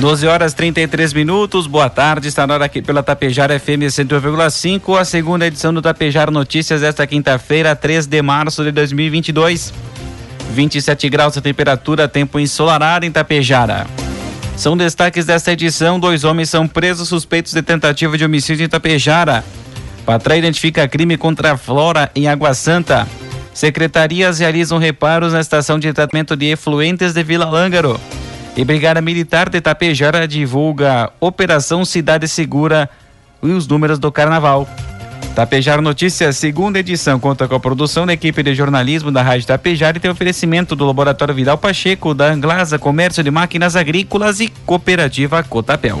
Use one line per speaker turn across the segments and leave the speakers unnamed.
12 horas 33 minutos, boa tarde, está na hora aqui pela Tapejara FM 101,5, a segunda edição do Tapejara Notícias esta quinta-feira, 3 de março de 2022. 27 graus a temperatura, tempo ensolarado em Tapejara. São destaques desta edição: dois homens são presos suspeitos de tentativa de homicídio em Tapejara. Patra identifica crime contra a flora em Água Santa. Secretarias realizam reparos na estação de tratamento de efluentes de Vila Lângaro. E Brigada Militar de Tapejara divulga Operação Cidade Segura e os números do Carnaval. Tapejara Notícias, segunda edição, conta com a produção da equipe de jornalismo da Rádio Tapejara e tem oferecimento do Laboratório Vidal Pacheco, da Anglasa Comércio de Máquinas Agrícolas e Cooperativa Cotapel.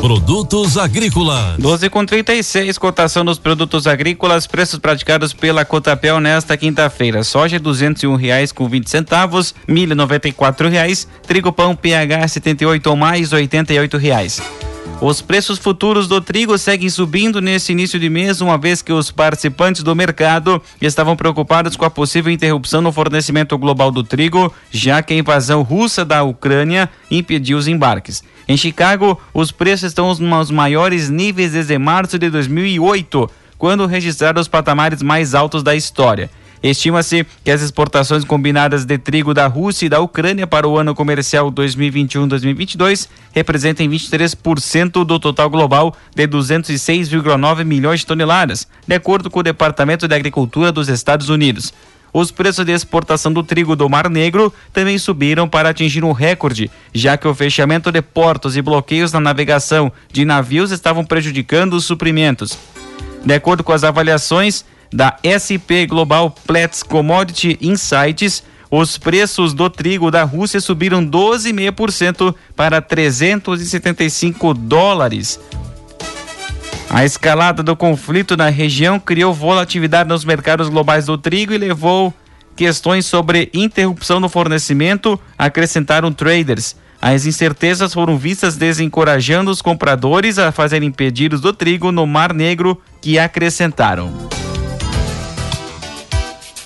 Produtos agrícolas.
12 com 36, cotação dos produtos agrícolas, preços praticados pela Cotapel nesta quinta-feira. Soja R$ reais com 20 centavos, milho R$ reais, trigo pão PH 78 ou mais R$ reais. Os preços futuros do trigo seguem subindo nesse início de mês, uma vez que os participantes do mercado estavam preocupados com a possível interrupção no fornecimento global do trigo, já que a invasão russa da Ucrânia impediu os embarques. Em Chicago, os preços estão nos maiores níveis desde março de 2008, quando registraram os patamares mais altos da história. Estima-se que as exportações combinadas de trigo da Rússia e da Ucrânia para o ano comercial 2021-2022 representem 23% do total global de 206,9 milhões de toneladas, de acordo com o Departamento de Agricultura dos Estados Unidos. Os preços de exportação do trigo do Mar Negro também subiram para atingir um recorde, já que o fechamento de portos e bloqueios na navegação de navios estavam prejudicando os suprimentos. De acordo com as avaliações, da SP Global Platts Commodity Insights, os preços do trigo da Rússia subiram 12,5% para 375 dólares. A escalada do conflito na região criou volatilidade nos mercados globais do trigo e levou questões sobre interrupção no fornecimento, acrescentaram traders. As incertezas foram vistas desencorajando os compradores a fazerem pedidos do trigo no Mar Negro, que acrescentaram.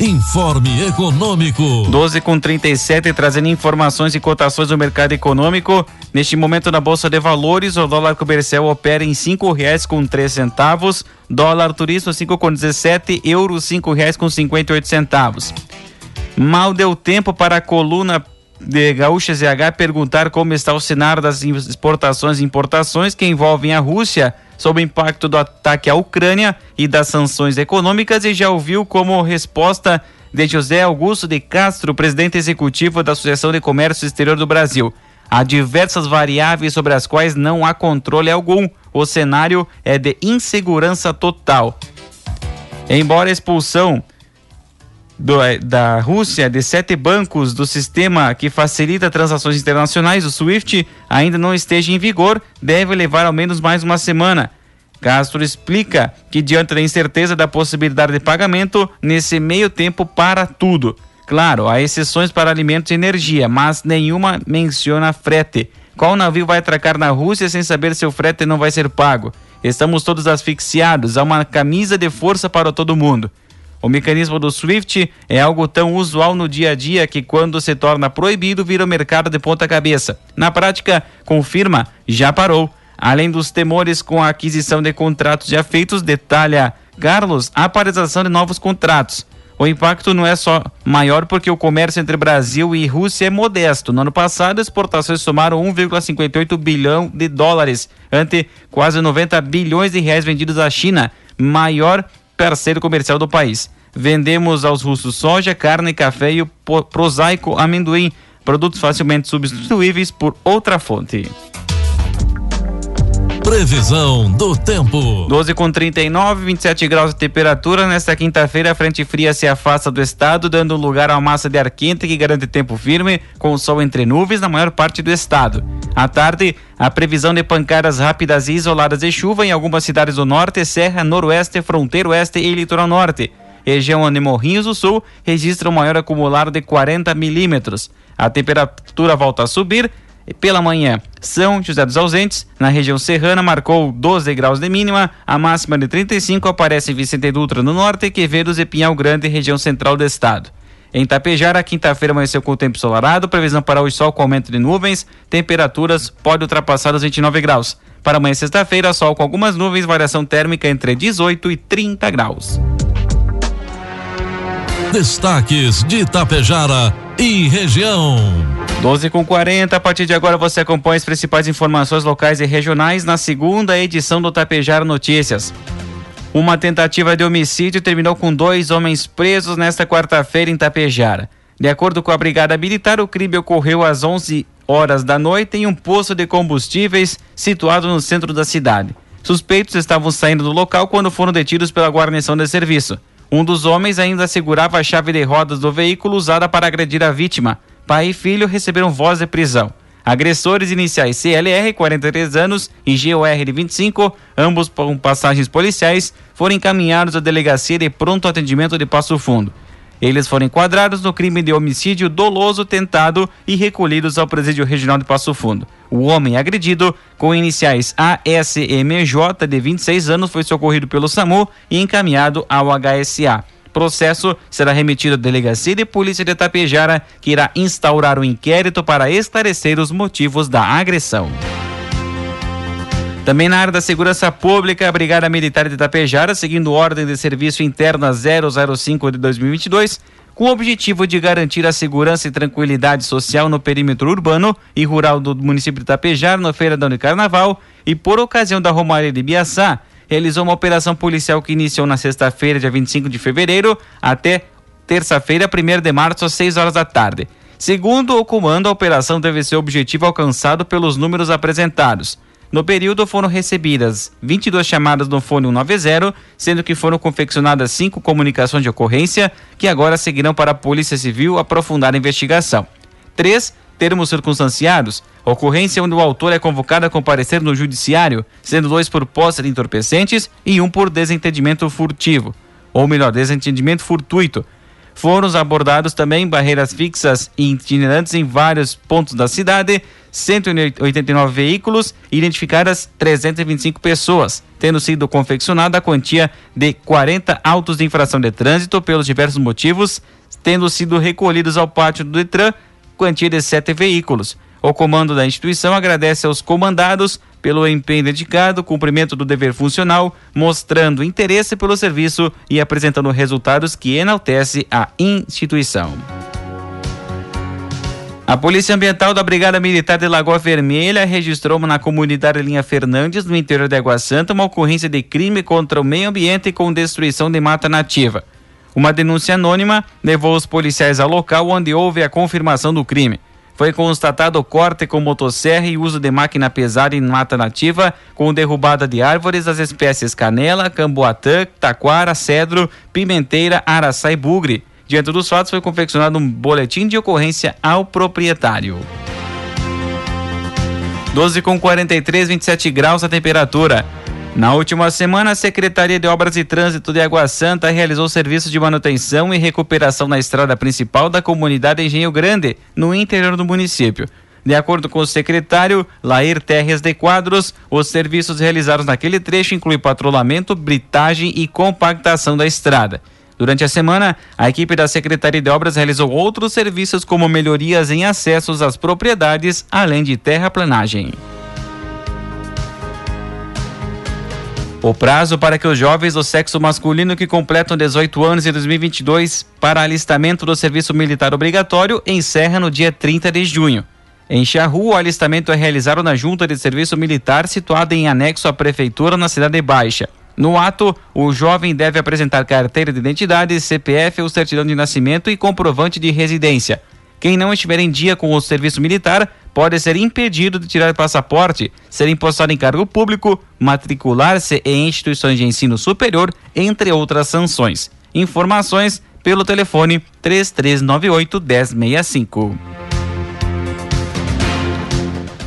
Informe Econômico.
12 com 37, trazendo informações e cotações do mercado econômico. Neste momento, na Bolsa de Valores, o dólar comercial opera em cinco reais com três centavos, dólar turismo cinco com 17, euro cinco reais com 58 centavos. Mal deu tempo para a coluna de Gaúcha ZH perguntar como está o cenário das exportações e importações que envolvem a Rússia sob o impacto do ataque à Ucrânia e das sanções econômicas e já ouviu como resposta de José Augusto de Castro, presidente executivo da Associação de Comércio Exterior do Brasil. Há diversas variáveis sobre as quais não há controle algum. O cenário é de insegurança total. Embora a expulsão do, eh, da Rússia de sete bancos do sistema que facilita transações internacionais, o SWIFT, ainda não esteja em vigor, deve levar ao menos mais uma semana. Castro explica que, diante da incerteza da possibilidade de pagamento, nesse meio tempo para tudo. Claro, há exceções para alimentos e energia, mas nenhuma menciona frete. Qual navio vai atracar na Rússia sem saber se o frete não vai ser pago? Estamos todos asfixiados, há uma camisa de força para todo mundo. O mecanismo do SWIFT é algo tão usual no dia a dia que, quando se torna proibido, vira o mercado de ponta cabeça. Na prática, confirma, já parou. Além dos temores com a aquisição de contratos já feitos, detalha Carlos, a paralisação de novos contratos. O impacto não é só maior porque o comércio entre Brasil e Rússia é modesto. No ano passado, exportações somaram 1,58 bilhão de dólares, ante quase 90 bilhões de reais vendidos à China, maior parceiro comercial do país. Vendemos aos russos soja, carne, café e o prosaico amendoim, produtos facilmente substituíveis por outra fonte.
Previsão do tempo.
12 com 39, 27 graus de temperatura. Nesta quinta-feira, a frente fria se afasta do estado, dando lugar a uma massa de ar quente que garante tempo firme, com o sol entre nuvens na maior parte do estado. À tarde, a previsão de pancadas rápidas e isoladas de chuva em algumas cidades do norte, Serra, Noroeste, Fronteiro Oeste e Litoral Norte. Região onde Morrinhos do Sul registra um maior acumulado de 40 milímetros. A temperatura volta a subir pela manhã, São José dos Ausentes, na região serrana, marcou 12 graus de mínima, a máxima de 35 aparece em Vicente Dutra no norte, Quevedos e Pinhal Grande, região central do estado. Em Tapejara, quinta-feira amanheceu com o tempo ensolarado, previsão para hoje sol com aumento de nuvens, temperaturas pode ultrapassar os 29 graus. Para amanhã sexta-feira, sol com algumas nuvens, variação térmica entre 18 e 30 graus.
Destaques de Tapejara e região.
12 com 40, a partir de agora você acompanha as principais informações locais e regionais na segunda edição do Tapejara Notícias. Uma tentativa de homicídio terminou com dois homens presos nesta quarta-feira em Tapejara. De acordo com a Brigada Militar, o crime ocorreu às 11 horas da noite em um poço de combustíveis situado no centro da cidade. Suspeitos estavam saindo do local quando foram detidos pela guarnição de serviço. Um dos homens ainda segurava a chave de rodas do veículo usada para agredir a vítima. Pai e filho receberam voz de prisão. Agressores iniciais CLR, 43 anos, e GOR de 25, ambos com passagens policiais, foram encaminhados à delegacia de pronto atendimento de Passo Fundo. Eles foram enquadrados no crime de homicídio doloso tentado e recolhidos ao presídio regional de Passo Fundo. O homem agredido, com iniciais ASMJ, de 26 anos, foi socorrido pelo SAMU e encaminhado ao HSA. Processo será remetido à Delegacia de Polícia de Tapejara, que irá instaurar o um inquérito para esclarecer os motivos da agressão. Também na área da segurança pública, a Brigada Militar de Itapejara, seguindo ordem de serviço interna 005 de 2022, com o objetivo de garantir a segurança e tranquilidade social no perímetro urbano e rural do município de Itapejara, no Feiradão de Carnaval, e por ocasião da Romaria de Biaçá, realizou uma operação policial que iniciou na sexta-feira, dia 25 de fevereiro, até terça-feira, 1 de março, às 6 horas da tarde. Segundo o comando, a operação deve ser objetivo alcançado pelos números apresentados. No período foram recebidas 22 chamadas no fone 190, sendo que foram confeccionadas cinco comunicações de ocorrência, que agora seguirão para a Polícia Civil aprofundar a investigação. Três termos circunstanciados, ocorrência onde o autor é convocado a comparecer no judiciário, sendo dois por posse de entorpecentes e um por desentendimento furtivo, ou melhor, desentendimento fortuito. Foram abordados também barreiras fixas e itinerantes em vários pontos da cidade, 189 veículos e identificadas 325 pessoas, tendo sido confeccionada a quantia de 40 autos de infração de trânsito pelos diversos motivos, tendo sido recolhidos ao pátio do Detran quantia de sete veículos. O comando da instituição agradece aos comandados pelo empenho dedicado, cumprimento do dever funcional, mostrando interesse pelo serviço e apresentando resultados que enaltece a instituição. A Polícia Ambiental da Brigada Militar de Lagoa Vermelha registrou na comunidade Linha Fernandes, no interior de Água Santa, uma ocorrência de crime contra o meio ambiente com destruição de mata nativa. Uma denúncia anônima levou os policiais ao local onde houve a confirmação do crime. Foi constatado corte com motosserra e uso de máquina pesada em mata nativa, com derrubada de árvores das espécies canela, camboatã, taquara, cedro, pimenteira, araçá e bugre. Diante dos fatos, foi confeccionado um boletim de ocorrência ao proprietário. 12 com 43, 27 graus a temperatura. Na última semana, a Secretaria de Obras e Trânsito de Água Santa realizou serviços de manutenção e recuperação na estrada principal da comunidade Engenho Grande, no interior do município. De acordo com o secretário Lair Terres de Quadros, os serviços realizados naquele trecho incluem patrulhamento, britagem e compactação da estrada. Durante a semana, a equipe da Secretaria de Obras realizou outros serviços como melhorias em acessos às propriedades, além de terraplanagem. O prazo para que os jovens do sexo masculino que completam 18 anos em 2022 para alistamento do serviço militar obrigatório encerra no dia 30 de junho. Em Charru, o alistamento é realizado na Junta de Serviço Militar, situada em anexo à Prefeitura, na Cidade Baixa. No ato, o jovem deve apresentar carteira de identidade, CPF ou certidão de nascimento e comprovante de residência. Quem não estiver em dia com o serviço militar pode ser impedido de tirar passaporte, ser impostado em cargo público, matricular-se em instituições de ensino superior, entre outras sanções. Informações pelo telefone 3398 1065.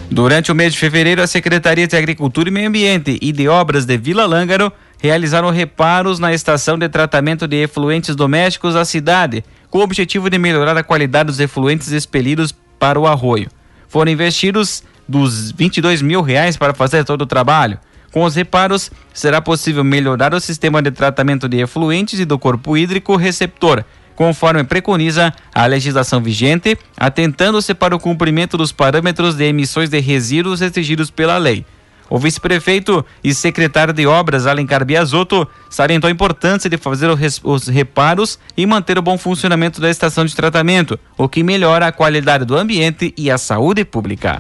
Durante o mês de fevereiro, a Secretaria de Agricultura e Meio Ambiente e de Obras de Vila Lângaro realizaram reparos na estação de tratamento de efluentes domésticos da cidade, com o objetivo de melhorar a qualidade dos efluentes expelidos para o arroio. Foram investidos dos 22 mil reais para fazer todo o trabalho. Com os reparos, será possível melhorar o sistema de tratamento de efluentes e do corpo hídrico receptor, conforme preconiza a legislação vigente, atentando-se para o cumprimento dos parâmetros de emissões de resíduos exigidos pela lei. O vice-prefeito e secretário de obras, Alencar Biasotto, salientou a importância de fazer os reparos e manter o bom funcionamento da estação de tratamento, o que melhora a qualidade do ambiente e a saúde pública.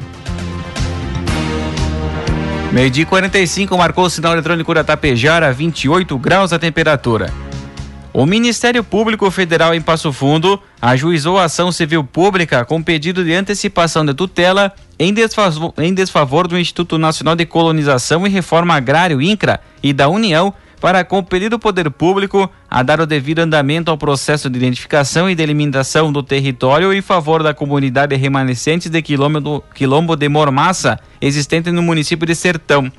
Meio-dia 45 marcou o sinal eletrônico da Tapejara, 28 graus a temperatura. O Ministério Público Federal em Passo Fundo ajuizou a ação civil pública com pedido de antecipação de tutela em desfavor, em desfavor do Instituto Nacional de Colonização e Reforma Agrário INCRA e da União para compelir o poder público a dar o devido andamento ao processo de identificação e delimitação do território em favor da comunidade remanescente de quilombo, quilombo de Mormassa, existente no município de Sertão.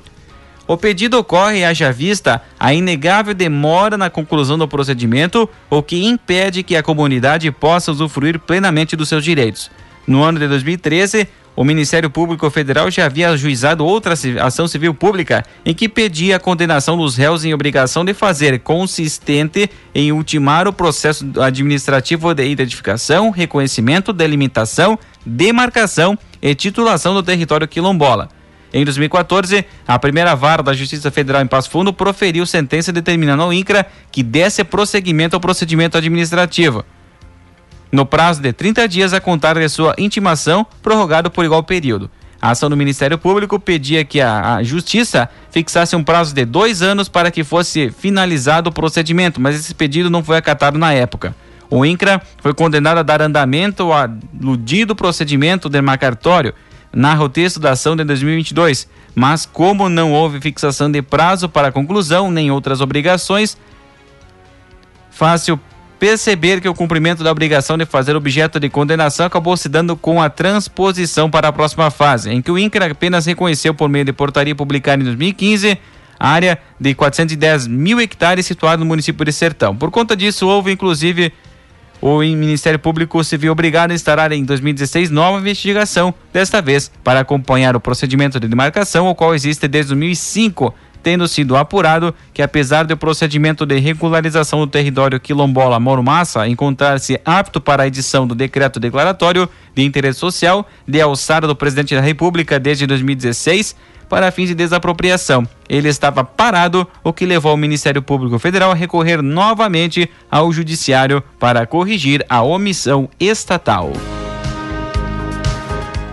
O pedido ocorre, haja vista, a inegável demora na conclusão do procedimento, o que impede que a comunidade possa usufruir plenamente dos seus direitos. No ano de 2013, o Ministério Público Federal já havia ajuizado outra ação civil pública em que pedia a condenação dos réus em obrigação de fazer consistente em ultimar o processo administrativo de identificação, reconhecimento, delimitação, demarcação e titulação do território quilombola. Em 2014, a primeira vara da Justiça Federal em Passo Fundo proferiu sentença determinando ao INCRA que desse prosseguimento ao procedimento administrativo. No prazo de 30 dias a contar de sua intimação, prorrogado por igual período. A ação do Ministério Público pedia que a, a, Justiça fixasse um prazo de dois anos para que fosse finalizado o procedimento, mas esse pedido não foi acatado na época. O INCRA foi condenado a dar andamento ao aludido procedimento demarcatório narra o texto da ação de 2022, mas como não houve fixação de prazo para conclusão nem outras obrigações, fácil perceber que o cumprimento da obrigação de fazer objeto de condenação acabou se dando com a transposição para a próxima fase, em que o INCRA apenas reconheceu por meio de portaria publicada em 2015 a área de 410 mil hectares situada no município de Sertão. Por conta disso, houve inclusive o Ministério Público se viu obrigado a instalar em 2016 nova investigação, desta vez para acompanhar o procedimento de demarcação, o qual existe desde 2005 tendo sido apurado que, apesar do procedimento de regularização do território quilombola Mormassa encontrar-se apto para a edição do decreto declaratório de interesse social de alçada do presidente da República desde 2016 para fins de desapropriação. Ele estava parado, o que levou o Ministério Público Federal a recorrer novamente ao Judiciário para corrigir a omissão estatal.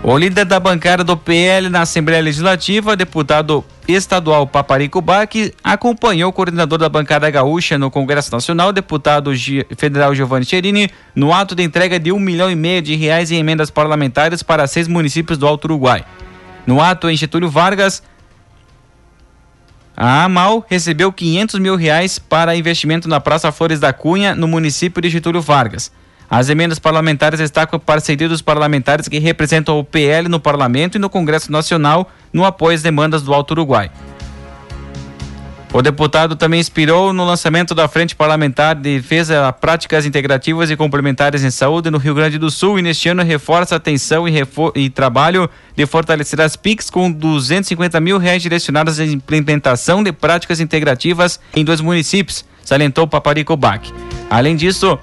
O líder da bancada do PL na Assembleia Legislativa, deputado estadual Paparico Bac, acompanhou o coordenador da bancada gaúcha no Congresso Nacional, deputado federal Giovanni Cherini, no ato de entrega de um milhão e meio de reais em emendas parlamentares para seis municípios do Alto Uruguai. No ato em Getúlio Vargas, a AMAL recebeu 500 mil reais para investimento na Praça Flores da Cunha, no município de Getúlio Vargas. As emendas parlamentares destacam parceria dos parlamentares que representam o PL no Parlamento e no Congresso Nacional no apoio às demandas do Alto Uruguai. O deputado também inspirou no lançamento da Frente Parlamentar de Defesa a Práticas Integrativas e Complementares em Saúde no Rio Grande do Sul e neste ano reforça a atenção e, e trabalho de fortalecer as PICs com 250 mil reais direcionados à implementação de práticas integrativas em dois municípios, salientou Paparico Bac. Além disso,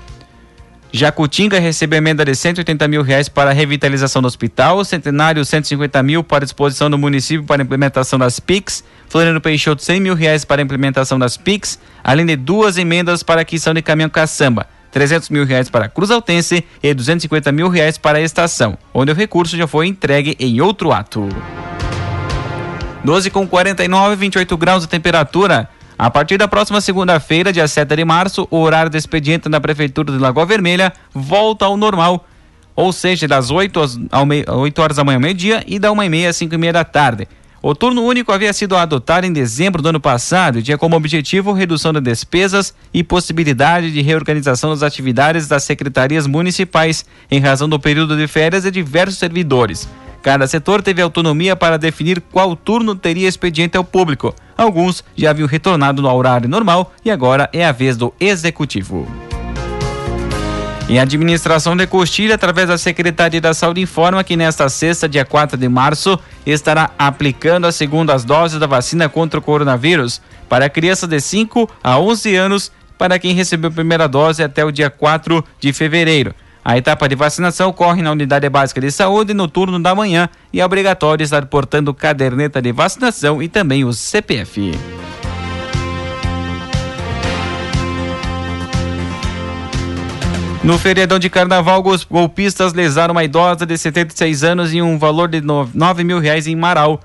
Jacutinga recebeu emenda de 180 mil reais para a revitalização do hospital, Centenário 150 mil para disposição do município para implementação das PICs, Floriano Peixoto 100 mil reais para implementação das PICs, além de duas emendas para aquisição de caminhão caçamba, 300 mil reais para a Cruz Altense e 250 mil reais para a estação, onde o recurso já foi entregue em outro ato. 12 com 49, 28 graus de temperatura. A partir da próxima segunda-feira, dia 7 de março, o horário do expediente na Prefeitura de Lagoa Vermelha volta ao normal, ou seja, das 8, às, ao 8 horas da manhã ao meio-dia e da 1 e meia às 5 e meia da tarde. O turno único havia sido adotado em dezembro do ano passado e tinha como objetivo redução de despesas e possibilidade de reorganização das atividades das secretarias municipais em razão do período de férias de diversos servidores. Cada setor teve autonomia para definir qual turno teria expediente ao público. Alguns já haviam retornado no horário normal e agora é a vez do executivo. Em administração de Costilha, através da Secretaria da Saúde, informa que nesta sexta, dia 4 de março, estará aplicando as segundas doses da vacina contra o coronavírus para crianças de 5 a 11 anos, para quem recebeu a primeira dose até o dia 4 de fevereiro. A etapa de vacinação ocorre na Unidade Básica de Saúde no turno da manhã e é obrigatório estar portando caderneta de vacinação e também o CPF. No feriadão de carnaval, golpistas lesaram uma idosa de 76 anos e um valor de 9 mil reais em Marau.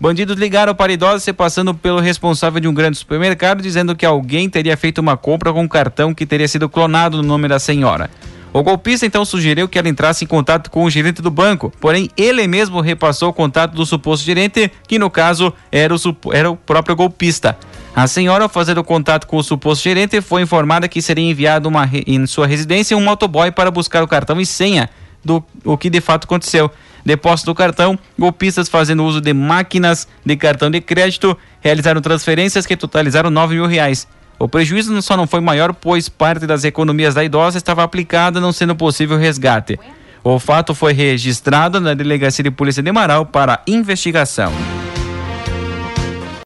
Bandidos ligaram para a idosa se passando pelo responsável de um grande supermercado, dizendo que alguém teria feito uma compra com um cartão que teria sido clonado no nome da senhora. O golpista então sugeriu que ela entrasse em contato com o gerente do banco, porém ele mesmo repassou o contato do suposto gerente, que no caso era o, era o próprio golpista. A senhora, ao fazer o contato com o suposto gerente, foi informada que seria enviado uma, em sua residência um motoboy para buscar o cartão e senha do o que de fato aconteceu. Depósito do cartão, golpistas fazendo uso de máquinas de cartão de crédito realizaram transferências que totalizaram 9 mil reais. O prejuízo só não foi maior, pois parte das economias da idosa estava aplicada, não sendo possível resgate. O fato foi registrado na Delegacia de Polícia de Marau para investigação.